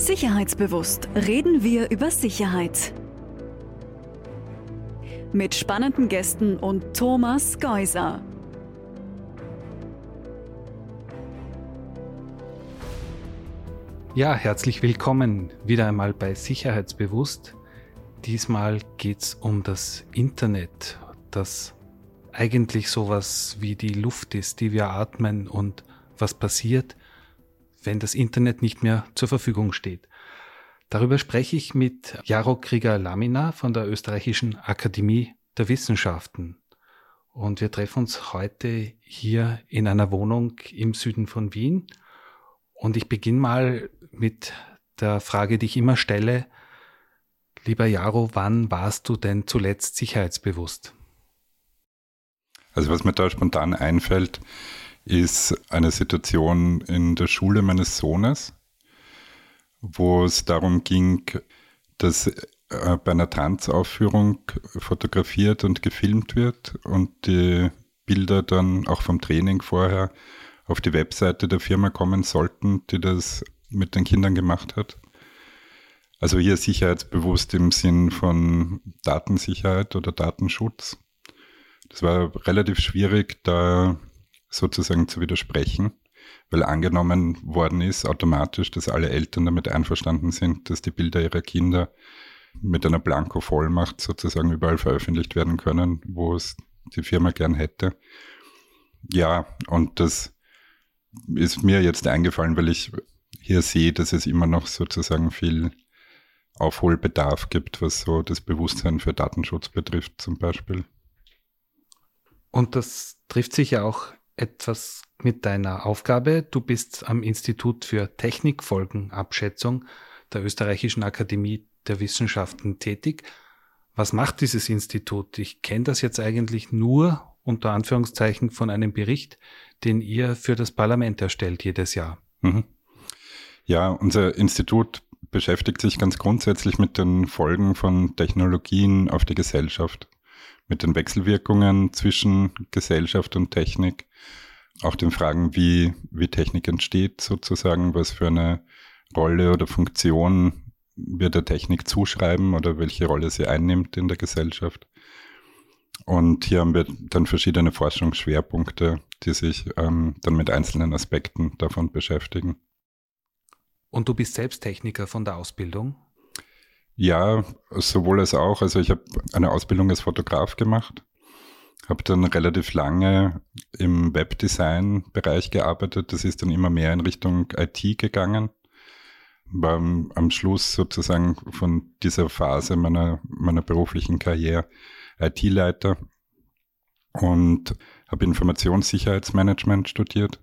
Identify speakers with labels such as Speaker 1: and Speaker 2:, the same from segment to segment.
Speaker 1: Sicherheitsbewusst reden wir über Sicherheit. Mit spannenden Gästen und Thomas Geuser.
Speaker 2: Ja, herzlich willkommen wieder einmal bei Sicherheitsbewusst. Diesmal geht es um das Internet, das eigentlich sowas wie die Luft ist, die wir atmen und was passiert, wenn das Internet nicht mehr zur Verfügung steht. Darüber spreche ich mit Jaro Krieger-Lamina von der Österreichischen Akademie der Wissenschaften. Und wir treffen uns heute hier in einer Wohnung im Süden von Wien. Und ich beginne mal mit der Frage, die ich immer stelle. Lieber Jaro, wann warst du denn zuletzt sicherheitsbewusst?
Speaker 3: Also was mir da spontan einfällt, ist eine Situation in der Schule meines Sohnes, wo es darum ging, dass bei einer Tanzaufführung fotografiert und gefilmt wird und die Bilder dann auch vom Training vorher auf die Webseite der Firma kommen sollten, die das mit den Kindern gemacht hat. Also hier sicherheitsbewusst im Sinn von Datensicherheit oder Datenschutz. Das war relativ schwierig, da sozusagen zu widersprechen, weil angenommen worden ist automatisch, dass alle Eltern damit einverstanden sind, dass die Bilder ihrer Kinder mit einer Blanko-Vollmacht sozusagen überall veröffentlicht werden können, wo es die Firma gern hätte. Ja, und das ist mir jetzt eingefallen, weil ich hier sehe, dass es immer noch sozusagen viel Aufholbedarf gibt, was so das Bewusstsein für Datenschutz betrifft zum Beispiel.
Speaker 2: Und das trifft sich ja auch etwas mit deiner Aufgabe. Du bist am Institut für Technikfolgenabschätzung der Österreichischen Akademie der Wissenschaften tätig. Was macht dieses Institut? Ich kenne das jetzt eigentlich nur unter Anführungszeichen von einem Bericht, den ihr für das Parlament erstellt jedes Jahr. Mhm.
Speaker 3: Ja, unser Institut beschäftigt sich ganz grundsätzlich mit den Folgen von Technologien auf die Gesellschaft, mit den Wechselwirkungen zwischen Gesellschaft und Technik, auch den Fragen, wie, wie Technik entsteht sozusagen, was für eine Rolle oder Funktion wir der Technik zuschreiben oder welche Rolle sie einnimmt in der Gesellschaft. Und hier haben wir dann verschiedene Forschungsschwerpunkte, die sich ähm, dann mit einzelnen Aspekten davon beschäftigen.
Speaker 2: Und du bist selbst Techniker von der Ausbildung?
Speaker 3: Ja, sowohl als auch. Also ich habe eine Ausbildung als Fotograf gemacht, habe dann relativ lange im Webdesign-Bereich gearbeitet. Das ist dann immer mehr in Richtung IT gegangen war am Schluss sozusagen von dieser Phase meiner, meiner beruflichen Karriere IT-Leiter und habe Informationssicherheitsmanagement studiert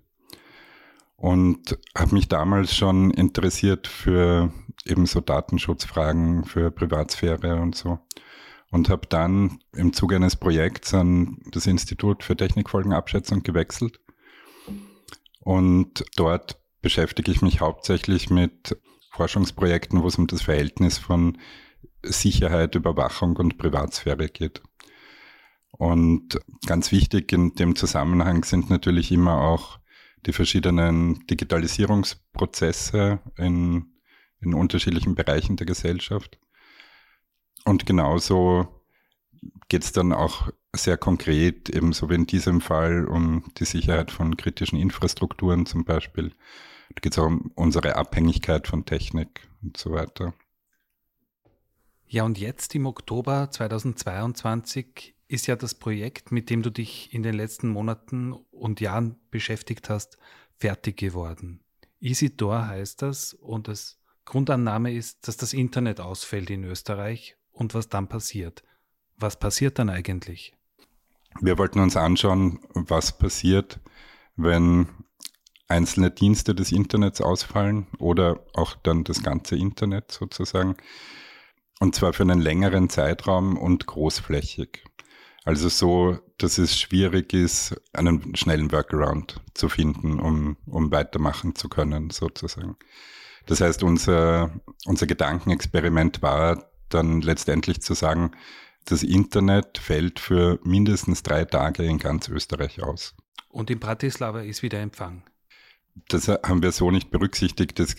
Speaker 3: und habe mich damals schon interessiert für eben so Datenschutzfragen, für Privatsphäre und so. Und habe dann im Zuge eines Projekts an das Institut für Technikfolgenabschätzung gewechselt. Und dort beschäftige ich mich hauptsächlich mit Forschungsprojekten, wo es um das Verhältnis von Sicherheit, Überwachung und Privatsphäre geht. Und ganz wichtig in dem Zusammenhang sind natürlich immer auch die verschiedenen Digitalisierungsprozesse in, in unterschiedlichen Bereichen der Gesellschaft. Und genauso geht es dann auch sehr konkret, ebenso wie in diesem Fall, um die Sicherheit von kritischen Infrastrukturen zum Beispiel. Da geht es auch um unsere Abhängigkeit von Technik und so weiter.
Speaker 2: Ja, und jetzt im Oktober 2022 ist ja das Projekt, mit dem du dich in den letzten Monaten und Jahren beschäftigt hast, fertig geworden. EasyDoor heißt das und das Grundannahme ist, dass das Internet ausfällt in Österreich und was dann passiert. Was passiert dann eigentlich?
Speaker 3: Wir wollten uns anschauen, was passiert, wenn einzelne Dienste des Internets ausfallen oder auch dann das ganze Internet sozusagen. Und zwar für einen längeren Zeitraum und großflächig. Also so, dass es schwierig ist, einen schnellen Workaround zu finden, um, um weitermachen zu können, sozusagen. Das heißt, unser, unser Gedankenexperiment war dann letztendlich zu sagen, das Internet fällt für mindestens drei Tage in ganz Österreich aus.
Speaker 2: Und in Bratislava ist wieder Empfang.
Speaker 3: Das haben wir so nicht berücksichtigt. Das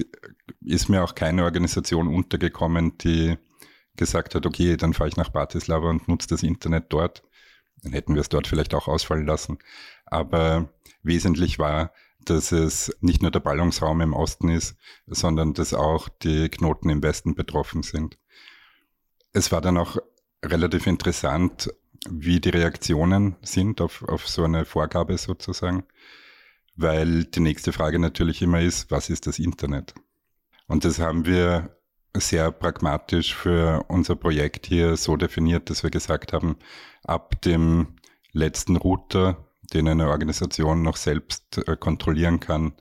Speaker 3: ist mir auch keine Organisation untergekommen, die gesagt hat, okay, dann fahre ich nach Bratislava und nutze das Internet dort. Dann hätten wir es dort vielleicht auch ausfallen lassen. Aber wesentlich war, dass es nicht nur der Ballungsraum im Osten ist, sondern dass auch die Knoten im Westen betroffen sind. Es war dann auch relativ interessant, wie die Reaktionen sind auf, auf so eine Vorgabe sozusagen, weil die nächste Frage natürlich immer ist, was ist das Internet? Und das haben wir sehr pragmatisch für unser Projekt hier so definiert, dass wir gesagt haben, ab dem letzten Router, den eine Organisation noch selbst äh, kontrollieren kann,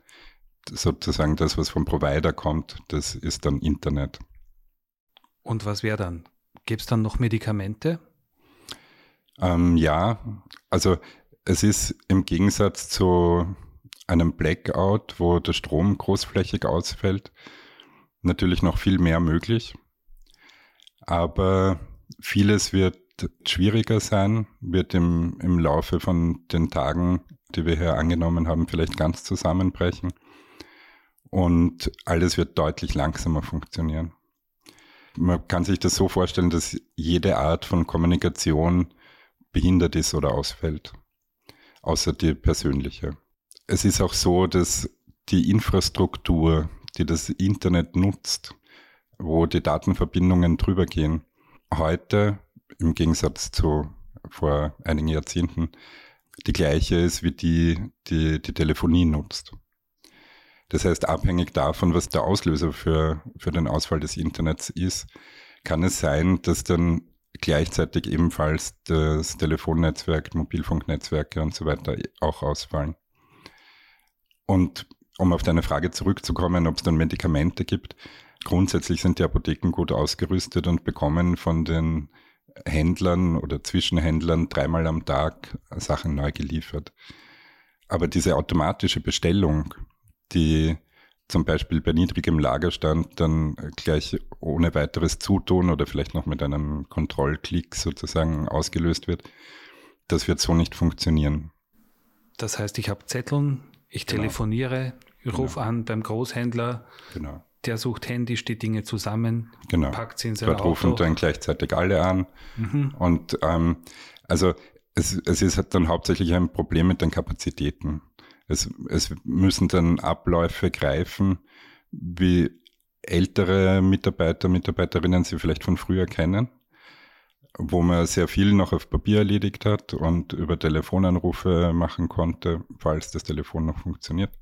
Speaker 3: sozusagen das, was vom Provider kommt, das ist dann Internet.
Speaker 2: Und was wäre dann? Gibt es dann noch Medikamente?
Speaker 3: Ähm, ja, also es ist im Gegensatz zu einem Blackout, wo der Strom großflächig ausfällt, natürlich noch viel mehr möglich. Aber vieles wird schwieriger sein, wird im, im Laufe von den Tagen, die wir hier angenommen haben, vielleicht ganz zusammenbrechen. Und alles wird deutlich langsamer funktionieren. Man kann sich das so vorstellen, dass jede Art von Kommunikation behindert ist oder ausfällt, außer die persönliche. Es ist auch so, dass die Infrastruktur, die das Internet nutzt, wo die Datenverbindungen drüber gehen, heute im Gegensatz zu vor einigen Jahrzehnten die gleiche ist wie die, die die Telefonie nutzt. Das heißt, abhängig davon, was der Auslöser für, für den Ausfall des Internets ist, kann es sein, dass dann gleichzeitig ebenfalls das Telefonnetzwerk, Mobilfunknetzwerke und so weiter auch ausfallen. Und um auf deine Frage zurückzukommen, ob es dann Medikamente gibt, grundsätzlich sind die Apotheken gut ausgerüstet und bekommen von den Händlern oder Zwischenhändlern dreimal am Tag Sachen neu geliefert. Aber diese automatische Bestellung, die zum Beispiel bei niedrigem Lagerstand dann gleich ohne weiteres Zutun oder vielleicht noch mit einem Kontrollklick sozusagen ausgelöst wird, das wird so nicht funktionieren.
Speaker 2: Das heißt, ich habe Zetteln, ich genau. Rufe genau. an beim Großhändler, genau. der sucht händisch die Dinge zusammen,
Speaker 3: genau. packt sie in sein Dort Auto. rufen dann gleichzeitig alle an. Mhm. Und ähm, also es, es ist halt dann hauptsächlich ein Problem mit den Kapazitäten. Es, es müssen dann Abläufe greifen, wie ältere Mitarbeiter, Mitarbeiterinnen sie vielleicht von früher kennen, wo man sehr viel noch auf Papier erledigt hat und über Telefonanrufe machen konnte, falls das Telefon noch funktioniert.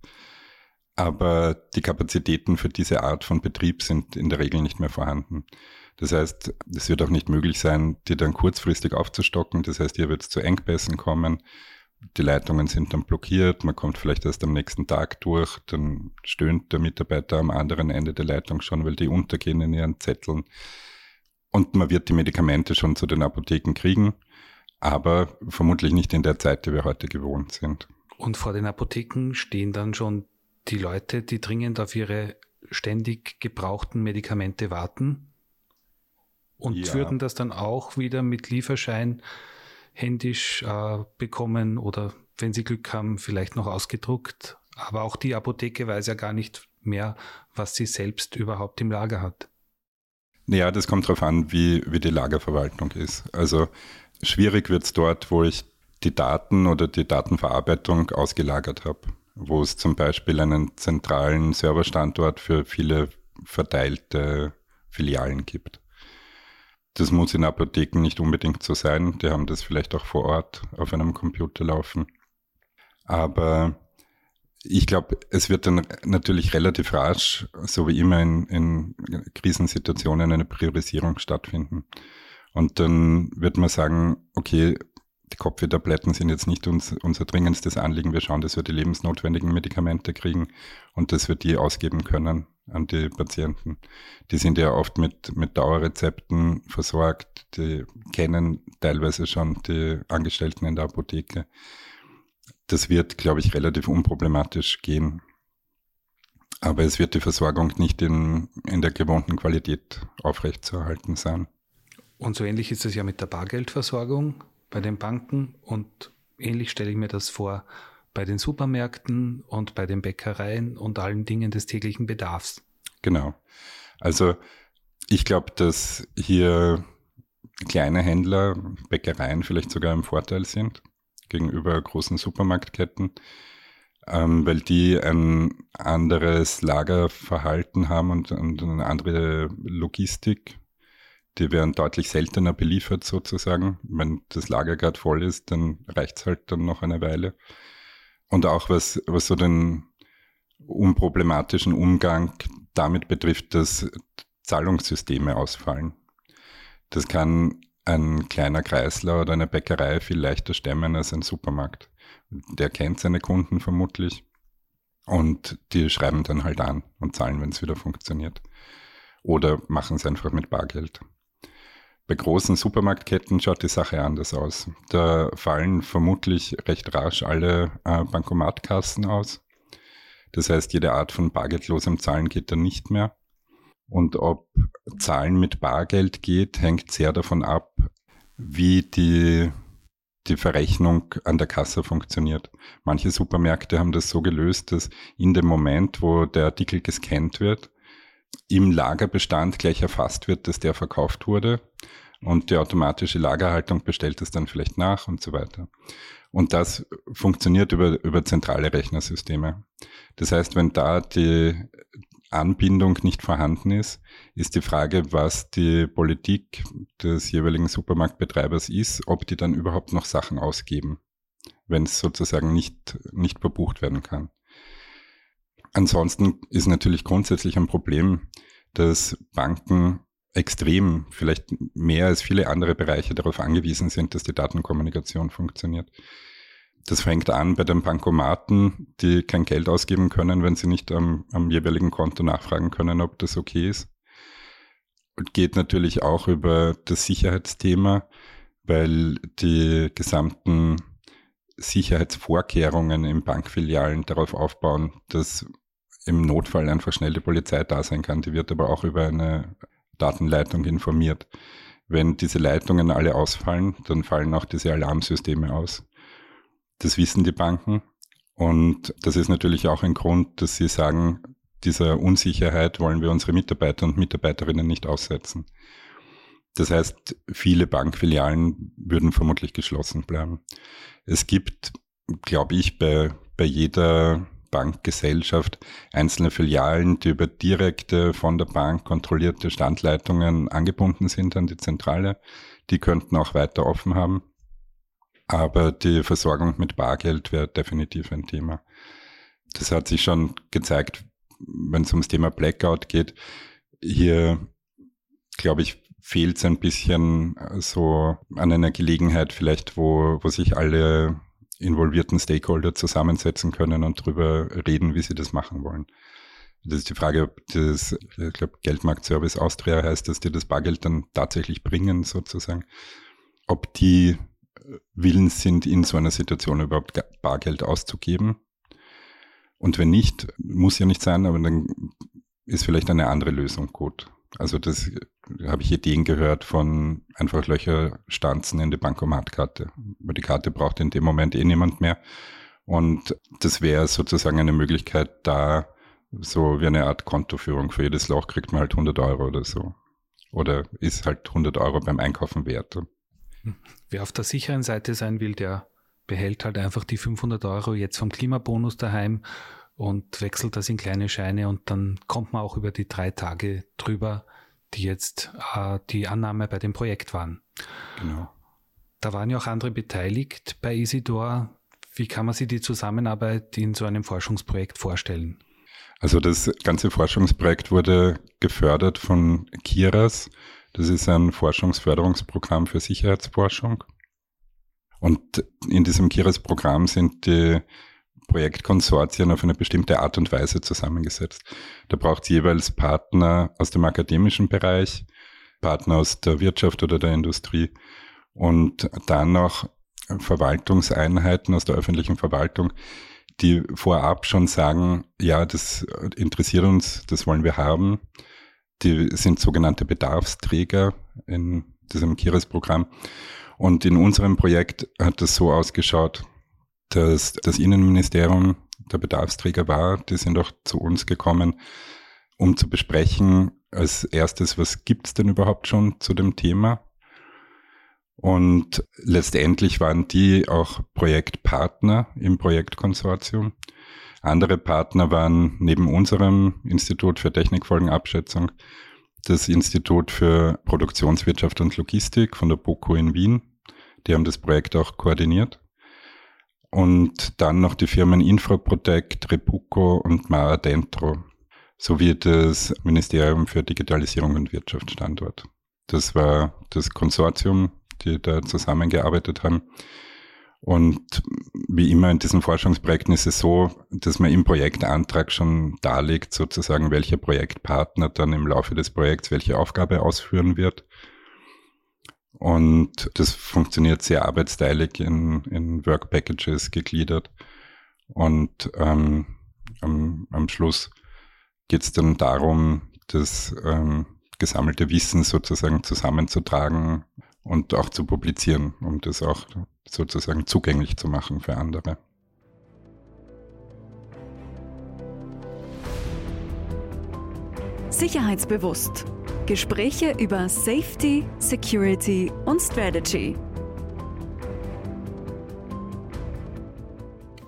Speaker 3: Aber die Kapazitäten für diese Art von Betrieb sind in der Regel nicht mehr vorhanden. Das heißt, es wird auch nicht möglich sein, die dann kurzfristig aufzustocken. Das heißt, hier wird es zu Engpässen kommen die Leitungen sind dann blockiert, man kommt vielleicht erst am nächsten Tag durch, dann stöhnt der Mitarbeiter am anderen Ende der Leitung schon, weil die untergehen in ihren Zetteln. Und man wird die Medikamente schon zu den Apotheken kriegen, aber vermutlich nicht in der Zeit, die wir heute gewohnt sind.
Speaker 2: Und vor den Apotheken stehen dann schon die Leute, die dringend auf ihre ständig gebrauchten Medikamente warten und ja. würden das dann auch wieder mit Lieferschein händisch äh, bekommen oder wenn sie Glück haben, vielleicht noch ausgedruckt. Aber auch die Apotheke weiß ja gar nicht mehr, was sie selbst überhaupt im Lager hat.
Speaker 3: Ja, das kommt darauf an, wie, wie die Lagerverwaltung ist. Also schwierig wird es dort, wo ich die Daten oder die Datenverarbeitung ausgelagert habe, wo es zum Beispiel einen zentralen Serverstandort für viele verteilte Filialen gibt. Das muss in Apotheken nicht unbedingt so sein. Die haben das vielleicht auch vor Ort auf einem Computer laufen. Aber ich glaube, es wird dann natürlich relativ rasch, so wie immer in, in Krisensituationen, eine Priorisierung stattfinden. Und dann wird man sagen, okay, die Kopfwehtabletten sind jetzt nicht uns, unser dringendstes Anliegen. Wir schauen, dass wir die lebensnotwendigen Medikamente kriegen und dass wir die ausgeben können an die Patienten. Die sind ja oft mit, mit Dauerrezepten versorgt, die kennen teilweise schon die Angestellten in der Apotheke. Das wird, glaube ich, relativ unproblematisch gehen. Aber es wird die Versorgung nicht in, in der gewohnten Qualität aufrechtzuerhalten sein.
Speaker 2: Und so ähnlich ist es ja mit der Bargeldversorgung bei den Banken und ähnlich stelle ich mir das vor bei den Supermärkten und bei den Bäckereien und allen Dingen des täglichen Bedarfs.
Speaker 3: Genau. Also ich glaube, dass hier kleine Händler, Bäckereien vielleicht sogar im Vorteil sind gegenüber großen Supermarktketten, ähm, weil die ein anderes Lagerverhalten haben und, und eine andere Logistik. Die werden deutlich seltener beliefert sozusagen. Wenn das Lager gerade voll ist, dann reicht es halt dann noch eine Weile. Und auch was, was so den unproblematischen Umgang damit betrifft, dass Zahlungssysteme ausfallen. Das kann ein kleiner Kreisler oder eine Bäckerei viel leichter stemmen als ein Supermarkt. Der kennt seine Kunden vermutlich und die schreiben dann halt an und zahlen, wenn es wieder funktioniert. Oder machen es einfach mit Bargeld. Bei großen Supermarktketten schaut die Sache anders aus. Da fallen vermutlich recht rasch alle äh, Bankomatkassen aus. Das heißt, jede Art von bargeldlosem Zahlen geht dann nicht mehr. Und ob Zahlen mit Bargeld geht, hängt sehr davon ab, wie die, die Verrechnung an der Kasse funktioniert. Manche Supermärkte haben das so gelöst, dass in dem Moment, wo der Artikel gescannt wird, im Lagerbestand gleich erfasst wird, dass der verkauft wurde und die automatische Lagerhaltung bestellt es dann vielleicht nach und so weiter. Und das funktioniert über, über zentrale Rechnersysteme. Das heißt, wenn da die Anbindung nicht vorhanden ist, ist die Frage, was die Politik des jeweiligen Supermarktbetreibers ist, ob die dann überhaupt noch Sachen ausgeben, wenn es sozusagen nicht, nicht verbucht werden kann. Ansonsten ist natürlich grundsätzlich ein Problem, dass Banken extrem, vielleicht mehr als viele andere Bereiche darauf angewiesen sind, dass die Datenkommunikation funktioniert. Das fängt an bei den Bankomaten, die kein Geld ausgeben können, wenn sie nicht am, am jeweiligen Konto nachfragen können, ob das okay ist. Und geht natürlich auch über das Sicherheitsthema, weil die gesamten Sicherheitsvorkehrungen in Bankfilialen darauf aufbauen, dass im Notfall einfach schnell die Polizei da sein kann. Die wird aber auch über eine Datenleitung informiert. Wenn diese Leitungen alle ausfallen, dann fallen auch diese Alarmsysteme aus. Das wissen die Banken. Und das ist natürlich auch ein Grund, dass sie sagen, dieser Unsicherheit wollen wir unsere Mitarbeiter und Mitarbeiterinnen nicht aussetzen. Das heißt, viele Bankfilialen würden vermutlich geschlossen bleiben. Es gibt, glaube ich, bei, bei jeder Bankgesellschaft einzelne Filialen, die über direkte von der Bank kontrollierte Standleitungen angebunden sind an die Zentrale. Die könnten auch weiter offen haben. Aber die Versorgung mit Bargeld wäre definitiv ein Thema. Das hat sich schon gezeigt, wenn es ums Thema Blackout geht. Hier, glaube ich, fehlt es ein bisschen so an einer Gelegenheit vielleicht, wo, wo sich alle involvierten Stakeholder zusammensetzen können und darüber reden, wie sie das machen wollen. Das ist die Frage, ob das, ich glaube, Geldmarktservice Austria heißt, dass die das Bargeld dann tatsächlich bringen, sozusagen. Ob die willens sind, in so einer Situation überhaupt Bargeld auszugeben. Und wenn nicht, muss ja nicht sein, aber dann ist vielleicht eine andere Lösung gut. Also das habe ich Ideen gehört von einfach Löcher stanzen in die Bankomatkarte. Weil die Karte braucht in dem Moment eh niemand mehr. Und das wäre sozusagen eine Möglichkeit, da so wie eine Art Kontoführung. Für jedes Loch kriegt man halt 100 Euro oder so. Oder ist halt 100 Euro beim Einkaufen wert.
Speaker 2: Wer auf der sicheren Seite sein will, der behält halt einfach die 500 Euro jetzt vom Klimabonus daheim und wechselt das in kleine Scheine und dann kommt man auch über die drei Tage drüber, die jetzt äh, die Annahme bei dem Projekt waren. Genau. Da waren ja auch andere beteiligt bei Isidor. Wie kann man sich die Zusammenarbeit in so einem Forschungsprojekt vorstellen?
Speaker 3: Also das ganze Forschungsprojekt wurde gefördert von Kiras. Das ist ein Forschungsförderungsprogramm für Sicherheitsforschung. Und in diesem Kiras-Programm sind die Projektkonsortien auf eine bestimmte Art und Weise zusammengesetzt. Da braucht es jeweils Partner aus dem akademischen Bereich, Partner aus der Wirtschaft oder der Industrie und dann noch Verwaltungseinheiten aus der öffentlichen Verwaltung, die vorab schon sagen, ja, das interessiert uns, das wollen wir haben. Die sind sogenannte Bedarfsträger in diesem KIRIS-Programm. Und in unserem Projekt hat es so ausgeschaut, dass das Innenministerium der Bedarfsträger war. Die sind auch zu uns gekommen, um zu besprechen, als erstes, was gibt's denn überhaupt schon zu dem Thema? Und letztendlich waren die auch Projektpartner im Projektkonsortium. Andere Partner waren neben unserem Institut für Technikfolgenabschätzung das Institut für Produktionswirtschaft und Logistik von der BOKU in Wien. Die haben das Projekt auch koordiniert. Und dann noch die Firmen Infraprotect, Repuco und Mara Dentro sowie das Ministerium für Digitalisierung und Wirtschaft Standort. Das war das Konsortium, die da zusammengearbeitet haben. Und wie immer in diesen Forschungsprojekten ist es so, dass man im Projektantrag schon darlegt, sozusagen, welcher Projektpartner dann im Laufe des Projekts welche Aufgabe ausführen wird. Und das funktioniert sehr arbeitsteilig in, in Work Packages gegliedert. Und ähm, am, am Schluss geht es dann darum, das ähm, gesammelte Wissen sozusagen zusammenzutragen und auch zu publizieren, um das auch sozusagen zugänglich zu machen für andere.
Speaker 1: Sicherheitsbewusst. Gespräche über Safety, Security und Strategy.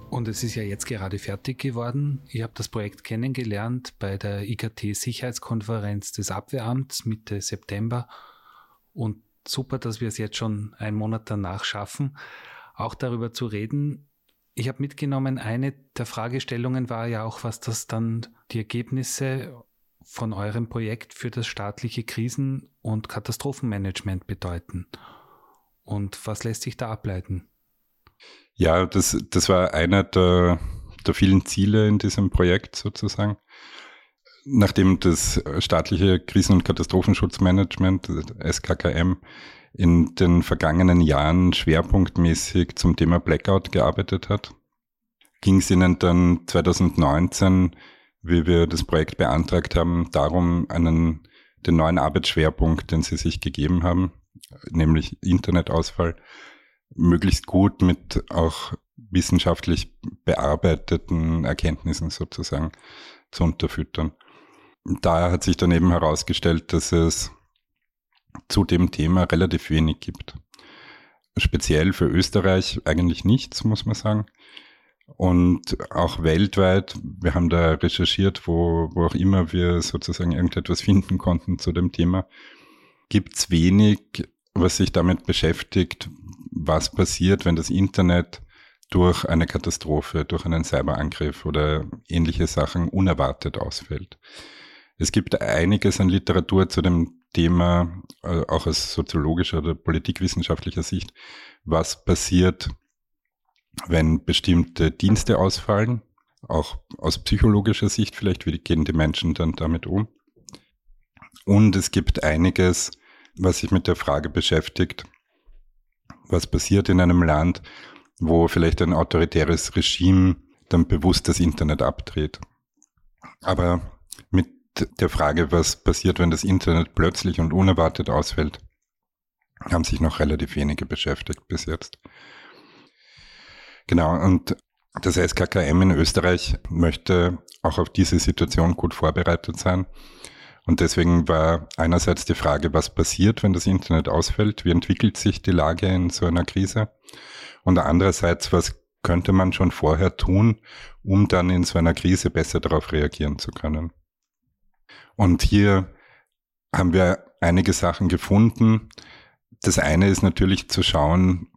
Speaker 2: Und es ist ja jetzt gerade fertig geworden. Ich habe das Projekt kennengelernt bei der IKT-Sicherheitskonferenz des Abwehramts Mitte September. Und super, dass wir es jetzt schon einen Monat danach schaffen, auch darüber zu reden. Ich habe mitgenommen, eine der Fragestellungen war ja auch, was das dann die Ergebnisse von eurem Projekt für das staatliche Krisen- und Katastrophenmanagement bedeuten. Und was lässt sich da ableiten?
Speaker 3: Ja, das, das war einer der, der vielen Ziele in diesem Projekt sozusagen. Nachdem das staatliche Krisen- und Katastrophenschutzmanagement, SKKM, in den vergangenen Jahren schwerpunktmäßig zum Thema Blackout gearbeitet hat, ging es ihnen dann 2019, wie wir das Projekt beantragt haben, darum, einen, den neuen Arbeitsschwerpunkt, den sie sich gegeben haben, nämlich Internetausfall, möglichst gut mit auch wissenschaftlich bearbeiteten Erkenntnissen sozusagen zu unterfüttern. Da hat sich dann eben herausgestellt, dass es zu dem Thema relativ wenig gibt. Speziell für Österreich eigentlich nichts, muss man sagen. Und auch weltweit, wir haben da recherchiert, wo, wo auch immer wir sozusagen irgendetwas finden konnten zu dem Thema, gibt's wenig, was sich damit beschäftigt, was passiert, wenn das Internet durch eine Katastrophe, durch einen Cyberangriff oder ähnliche Sachen unerwartet ausfällt. Es gibt einiges an Literatur zu dem Thema, äh, auch aus soziologischer oder politikwissenschaftlicher Sicht, was passiert, wenn bestimmte Dienste ausfallen, auch aus psychologischer Sicht vielleicht, wie gehen die Menschen dann damit um. Und es gibt einiges, was sich mit der Frage beschäftigt, was passiert in einem Land, wo vielleicht ein autoritäres Regime dann bewusst das Internet abdreht. Aber mit der Frage, was passiert, wenn das Internet plötzlich und unerwartet ausfällt, haben sich noch relativ wenige beschäftigt bis jetzt. Genau, und das SKKM in Österreich möchte auch auf diese Situation gut vorbereitet sein und deswegen war einerseits die Frage, was passiert, wenn das Internet ausfällt? Wie entwickelt sich die Lage in so einer Krise? Und andererseits, was könnte man schon vorher tun, um dann in so einer Krise besser darauf reagieren zu können? Und hier haben wir einige Sachen gefunden. Das eine ist natürlich zu schauen,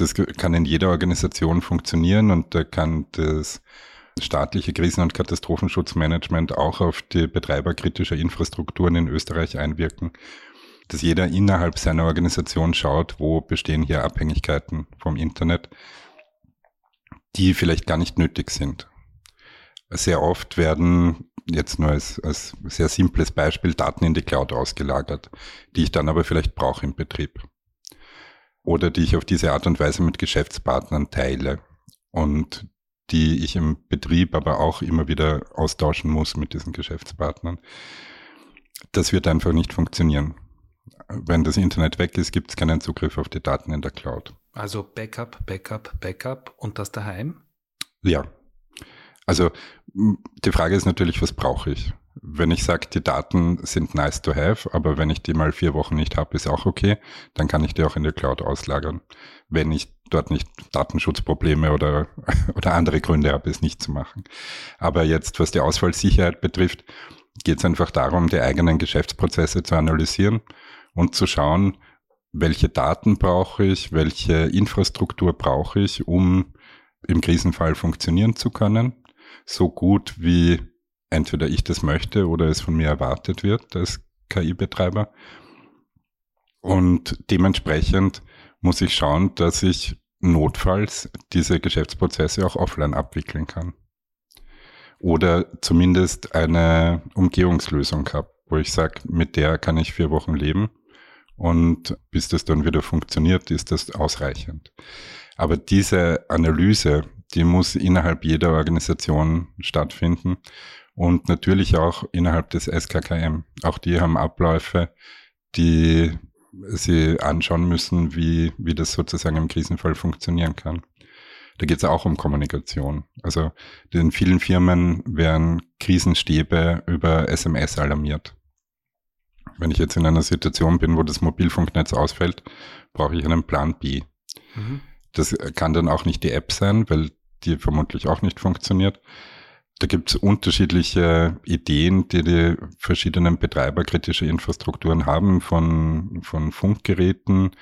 Speaker 3: das kann in jeder Organisation funktionieren und da kann das staatliche Krisen- und Katastrophenschutzmanagement auch auf die Betreiber kritischer Infrastrukturen in Österreich einwirken, dass jeder innerhalb seiner Organisation schaut, wo bestehen hier Abhängigkeiten vom Internet, die vielleicht gar nicht nötig sind. Sehr oft werden jetzt nur als, als sehr simples Beispiel Daten in die Cloud ausgelagert, die ich dann aber vielleicht brauche im Betrieb. Oder die ich auf diese Art und Weise mit Geschäftspartnern teile. Und die ich im Betrieb aber auch immer wieder austauschen muss mit diesen Geschäftspartnern. Das wird einfach nicht funktionieren. Wenn das Internet weg ist, gibt es keinen Zugriff auf die Daten in der Cloud.
Speaker 2: Also Backup, Backup, Backup und das daheim?
Speaker 3: Ja. Also die Frage ist natürlich, was brauche ich? Wenn ich sage, die Daten sind nice to have, aber wenn ich die mal vier Wochen nicht habe, ist auch okay, dann kann ich die auch in der Cloud auslagern. Wenn ich dort nicht Datenschutzprobleme oder, oder andere Gründe habe, es nicht zu machen. Aber jetzt, was die Ausfallsicherheit betrifft, geht es einfach darum, die eigenen Geschäftsprozesse zu analysieren und zu schauen, welche Daten brauche ich, welche Infrastruktur brauche ich, um im Krisenfall funktionieren zu können, so gut wie entweder ich das möchte oder es von mir erwartet wird als KI-Betreiber. Und dementsprechend muss ich schauen, dass ich notfalls diese Geschäftsprozesse auch offline abwickeln kann. Oder zumindest eine Umgehungslösung habe, wo ich sage, mit der kann ich vier Wochen leben und bis das dann wieder funktioniert, ist das ausreichend. Aber diese Analyse, die muss innerhalb jeder Organisation stattfinden und natürlich auch innerhalb des SKKM. Auch die haben Abläufe, die sie anschauen müssen, wie, wie das sozusagen im Krisenfall funktionieren kann. Da geht es auch um Kommunikation. Also in vielen Firmen werden Krisenstäbe über SMS alarmiert. Wenn ich jetzt in einer Situation bin, wo das Mobilfunknetz ausfällt, brauche ich einen Plan B. Mhm. Das kann dann auch nicht die App sein, weil die vermutlich auch nicht funktioniert. Da gibt es unterschiedliche Ideen, die die verschiedenen Betreiber kritischer Infrastrukturen haben, von, von Funkgeräten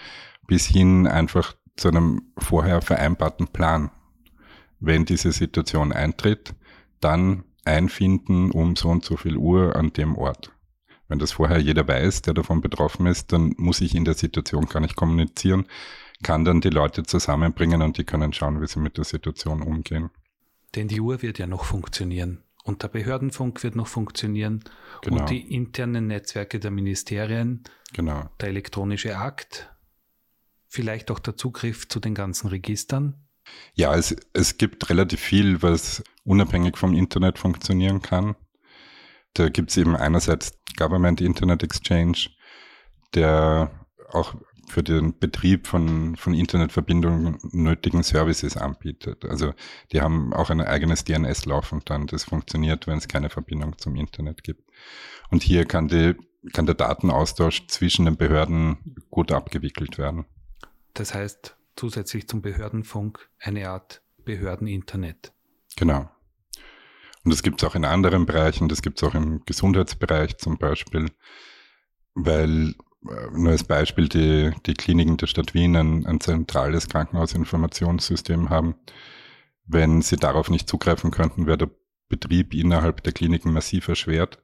Speaker 3: bis hin einfach zu einem vorher vereinbarten Plan. Wenn diese Situation eintritt, dann einfinden um so und so viel Uhr an dem Ort. Wenn das vorher jeder weiß, der davon betroffen ist, dann muss ich in der Situation gar nicht kommunizieren, kann dann die Leute zusammenbringen und die können schauen, wie sie mit der Situation umgehen.
Speaker 2: Denn die Uhr wird ja noch funktionieren und der Behördenfunk wird noch funktionieren genau. und die internen Netzwerke der Ministerien, genau. der elektronische Akt, vielleicht auch der Zugriff zu den ganzen Registern.
Speaker 3: Ja, es, es gibt relativ viel, was unabhängig vom Internet funktionieren kann. Da gibt es eben einerseits Government Internet Exchange, der auch für den Betrieb von, von Internetverbindungen nötigen Services anbietet. Also die haben auch ein eigenes DNS laufen dann. Das funktioniert, wenn es keine Verbindung zum Internet gibt. Und hier kann, die, kann der Datenaustausch zwischen den Behörden gut abgewickelt werden.
Speaker 2: Das heißt, zusätzlich zum Behördenfunk eine Art Behördeninternet.
Speaker 3: Genau. Und das gibt es auch in anderen Bereichen, das gibt es auch im Gesundheitsbereich zum Beispiel, weil nur als Beispiel, die, die Kliniken der Stadt Wien ein, ein zentrales Krankenhausinformationssystem haben. Wenn sie darauf nicht zugreifen könnten, wäre der Betrieb innerhalb der Kliniken massiv erschwert.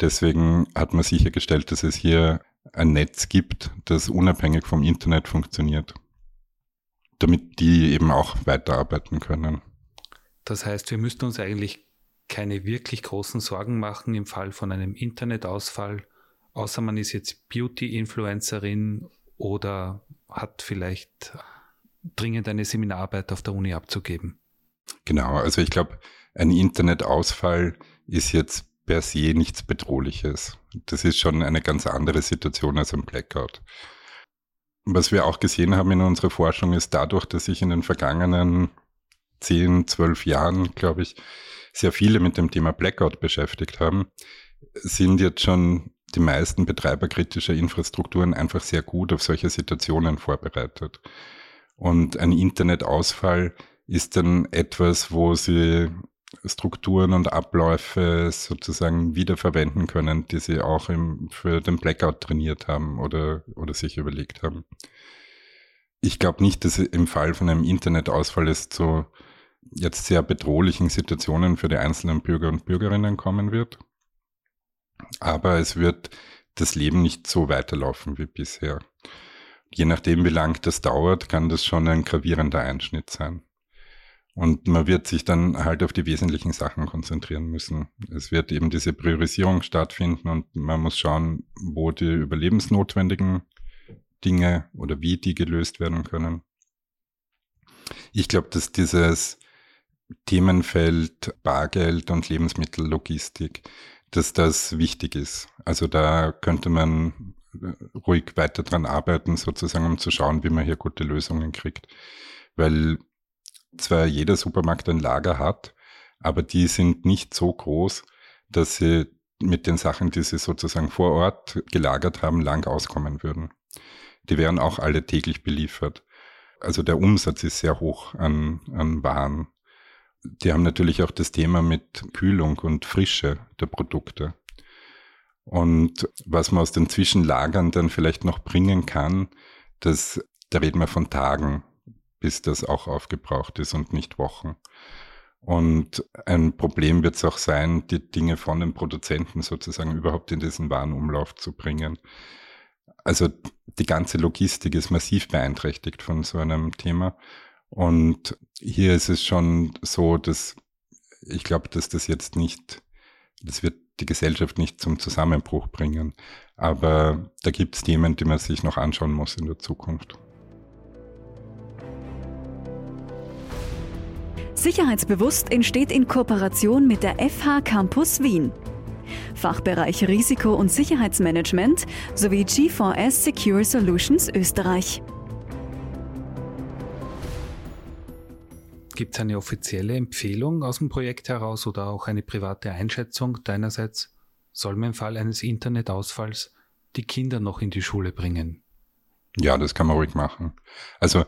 Speaker 3: Deswegen hat man sichergestellt, dass es hier ein Netz gibt, das unabhängig vom Internet funktioniert, damit die eben auch weiterarbeiten können.
Speaker 2: Das heißt, wir müssten uns eigentlich keine wirklich großen Sorgen machen im Fall von einem Internetausfall, außer man ist jetzt Beauty-Influencerin oder hat vielleicht dringend eine Seminararbeit auf der Uni abzugeben.
Speaker 3: Genau, also ich glaube, ein Internetausfall ist jetzt per se nichts Bedrohliches. Das ist schon eine ganz andere Situation als ein Blackout. Was wir auch gesehen haben in unserer Forschung ist dadurch, dass sich in den vergangenen 10, 12 Jahren, glaube ich, sehr viele mit dem Thema Blackout beschäftigt haben, sind jetzt schon die meisten Betreiber kritischer Infrastrukturen einfach sehr gut auf solche Situationen vorbereitet. Und ein Internetausfall ist dann etwas, wo sie Strukturen und Abläufe sozusagen wiederverwenden können, die sie auch im, für den Blackout trainiert haben oder, oder sich überlegt haben. Ich glaube nicht, dass im Fall von einem Internetausfall es zu jetzt sehr bedrohlichen Situationen für die einzelnen Bürger und Bürgerinnen kommen wird aber es wird das Leben nicht so weiterlaufen wie bisher. Je nachdem, wie lang das dauert, kann das schon ein gravierender Einschnitt sein. Und man wird sich dann halt auf die wesentlichen Sachen konzentrieren müssen. Es wird eben diese Priorisierung stattfinden und man muss schauen, wo die überlebensnotwendigen Dinge oder wie die gelöst werden können. Ich glaube, dass dieses Themenfeld Bargeld und Lebensmittellogistik dass das wichtig ist. Also da könnte man ruhig weiter dran arbeiten, sozusagen, um zu schauen, wie man hier gute Lösungen kriegt. Weil zwar jeder Supermarkt ein Lager hat, aber die sind nicht so groß, dass sie mit den Sachen, die sie sozusagen vor Ort gelagert haben, lang auskommen würden. Die wären auch alle täglich beliefert. Also der Umsatz ist sehr hoch an, an Waren. Die haben natürlich auch das Thema mit Kühlung und Frische der Produkte. Und was man aus den Zwischenlagern dann vielleicht noch bringen kann, das, da reden wir von Tagen, bis das auch aufgebraucht ist und nicht Wochen. Und ein Problem wird es auch sein, die Dinge von den Produzenten sozusagen überhaupt in diesen Warenumlauf zu bringen. Also die ganze Logistik ist massiv beeinträchtigt von so einem Thema. Und hier ist es schon so, dass ich glaube, dass das jetzt nicht, das wird die Gesellschaft nicht zum Zusammenbruch bringen. Aber da gibt es Themen, die man sich noch anschauen muss in der Zukunft.
Speaker 1: Sicherheitsbewusst entsteht in Kooperation mit der FH Campus Wien. Fachbereich Risiko- und Sicherheitsmanagement sowie G4S Secure Solutions Österreich.
Speaker 2: Gibt es eine offizielle Empfehlung aus dem Projekt heraus oder auch eine private Einschätzung deinerseits? Soll man im Fall eines Internetausfalls die Kinder noch in die Schule bringen?
Speaker 3: Ja, das kann man ruhig machen. Also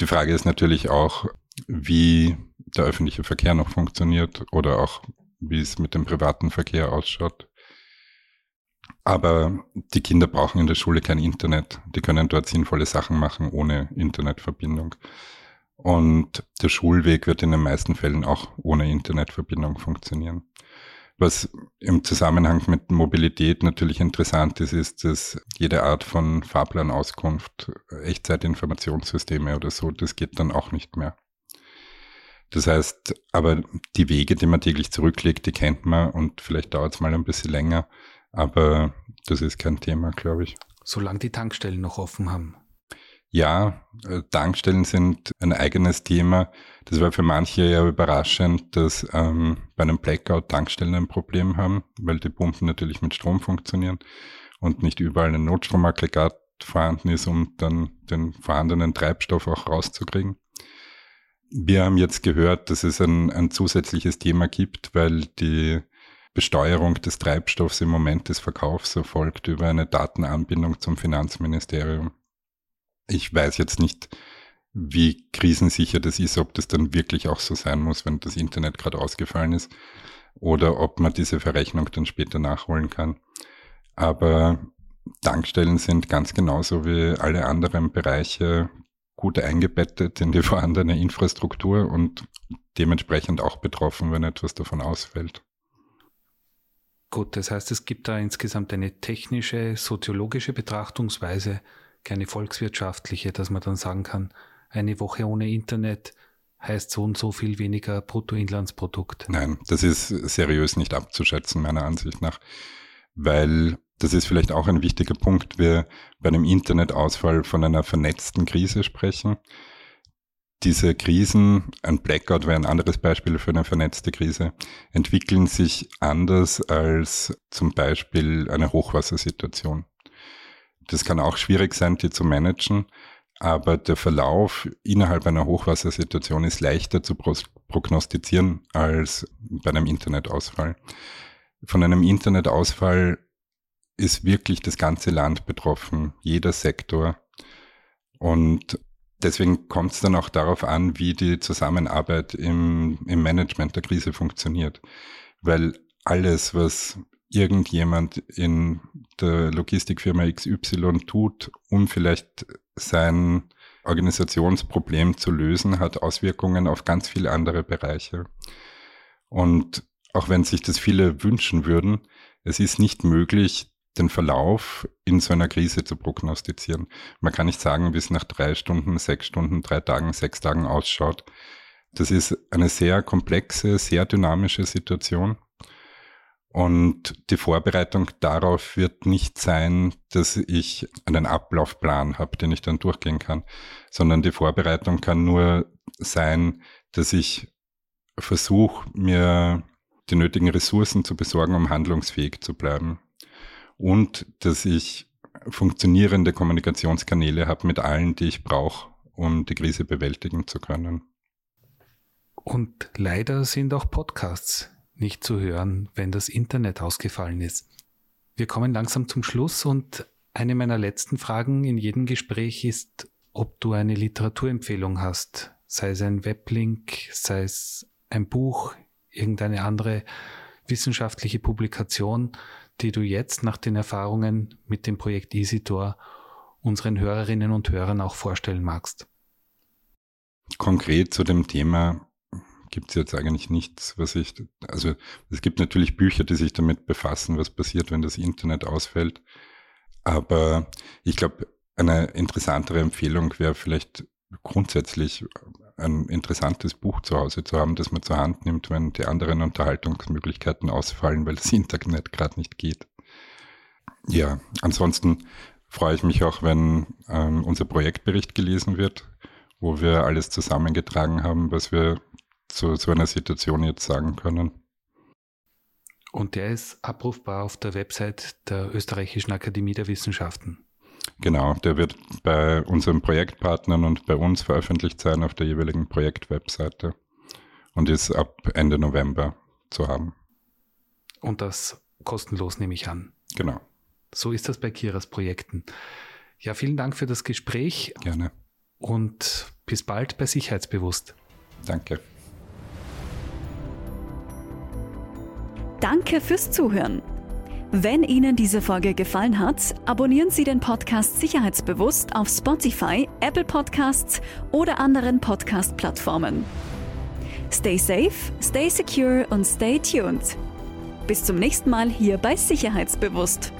Speaker 3: die Frage ist natürlich auch, wie der öffentliche Verkehr noch funktioniert oder auch wie es mit dem privaten Verkehr ausschaut. Aber die Kinder brauchen in der Schule kein Internet. Die können dort sinnvolle Sachen machen ohne Internetverbindung. Und der Schulweg wird in den meisten Fällen auch ohne Internetverbindung funktionieren. Was im Zusammenhang mit Mobilität natürlich interessant ist, ist, dass jede Art von Fahrplanauskunft, Echtzeitinformationssysteme oder so, das geht dann auch nicht mehr. Das heißt, aber die Wege, die man täglich zurücklegt, die kennt man und vielleicht dauert es mal ein bisschen länger, aber das ist kein Thema, glaube ich.
Speaker 2: Solange die Tankstellen noch offen haben.
Speaker 3: Ja, äh, Tankstellen sind ein eigenes Thema. Das war für manche ja überraschend, dass ähm, bei einem Blackout Tankstellen ein Problem haben, weil die Pumpen natürlich mit Strom funktionieren und nicht überall ein Notstromaggregat vorhanden ist, um dann den vorhandenen Treibstoff auch rauszukriegen. Wir haben jetzt gehört, dass es ein, ein zusätzliches Thema gibt, weil die Besteuerung des Treibstoffs im Moment des Verkaufs erfolgt über eine Datenanbindung zum Finanzministerium. Ich weiß jetzt nicht, wie krisensicher das ist, ob das dann wirklich auch so sein muss, wenn das Internet gerade ausgefallen ist, oder ob man diese Verrechnung dann später nachholen kann. Aber Tankstellen sind ganz genauso wie alle anderen Bereiche gut eingebettet in die vorhandene Infrastruktur und dementsprechend auch betroffen, wenn etwas davon ausfällt.
Speaker 2: Gut, das heißt, es gibt da insgesamt eine technische, soziologische Betrachtungsweise, keine volkswirtschaftliche, dass man dann sagen kann, eine Woche ohne Internet heißt so und so viel weniger Bruttoinlandsprodukt.
Speaker 3: Nein, das ist seriös nicht abzuschätzen, meiner Ansicht nach, weil das ist vielleicht auch ein wichtiger Punkt, wir bei einem Internetausfall von einer vernetzten Krise sprechen. Diese Krisen, ein Blackout wäre ein anderes Beispiel für eine vernetzte Krise, entwickeln sich anders als zum Beispiel eine Hochwassersituation. Das kann auch schwierig sein, die zu managen, aber der Verlauf innerhalb einer Hochwassersituation ist leichter zu prognostizieren als bei einem Internetausfall. Von einem Internetausfall ist wirklich das ganze Land betroffen, jeder Sektor. Und deswegen kommt es dann auch darauf an, wie die Zusammenarbeit im, im Management der Krise funktioniert. Weil alles, was irgendjemand in der Logistikfirma XY tut, um vielleicht sein Organisationsproblem zu lösen, hat Auswirkungen auf ganz viele andere Bereiche. Und auch wenn sich das viele wünschen würden, es ist nicht möglich, den Verlauf in so einer Krise zu prognostizieren. Man kann nicht sagen, wie es nach drei Stunden, sechs Stunden, drei Tagen, sechs Tagen ausschaut. Das ist eine sehr komplexe, sehr dynamische Situation. Und die Vorbereitung darauf wird nicht sein, dass ich einen Ablaufplan habe, den ich dann durchgehen kann, sondern die Vorbereitung kann nur sein, dass ich versuche, mir die nötigen Ressourcen zu besorgen, um handlungsfähig zu bleiben und dass ich funktionierende Kommunikationskanäle habe mit allen, die ich brauche, um die Krise bewältigen zu können.
Speaker 2: Und leider sind auch Podcasts nicht zu hören, wenn das Internet ausgefallen ist. Wir kommen langsam zum Schluss und eine meiner letzten Fragen in jedem Gespräch ist, ob du eine Literaturempfehlung hast, sei es ein Weblink, sei es ein Buch, irgendeine andere wissenschaftliche Publikation, die du jetzt nach den Erfahrungen mit dem Projekt EasyTor unseren Hörerinnen und Hörern auch vorstellen magst.
Speaker 3: Konkret zu dem Thema gibt es jetzt eigentlich nichts, was ich, also es gibt natürlich Bücher, die sich damit befassen, was passiert, wenn das Internet ausfällt. Aber ich glaube, eine interessantere Empfehlung wäre vielleicht grundsätzlich ein interessantes Buch zu Hause zu haben, das man zur Hand nimmt, wenn die anderen Unterhaltungsmöglichkeiten ausfallen, weil das Internet gerade nicht geht. Ja, ansonsten freue ich mich auch, wenn ähm, unser Projektbericht gelesen wird, wo wir alles zusammengetragen haben, was wir zu so einer Situation jetzt sagen können.
Speaker 2: Und der ist abrufbar auf der Website der Österreichischen Akademie der Wissenschaften.
Speaker 3: Genau, der wird bei unseren Projektpartnern und bei uns veröffentlicht sein auf der jeweiligen Projektwebseite und ist ab Ende November zu haben.
Speaker 2: Und das kostenlos nehme ich an.
Speaker 3: Genau.
Speaker 2: So ist das bei Kiras Projekten. Ja, vielen Dank für das Gespräch.
Speaker 3: Gerne.
Speaker 2: Und bis bald bei Sicherheitsbewusst.
Speaker 3: Danke.
Speaker 1: Danke fürs Zuhören. Wenn Ihnen diese Folge gefallen hat, abonnieren Sie den Podcast Sicherheitsbewusst auf Spotify, Apple Podcasts oder anderen Podcast-Plattformen. Stay safe, stay secure und stay tuned. Bis zum nächsten Mal hier bei Sicherheitsbewusst.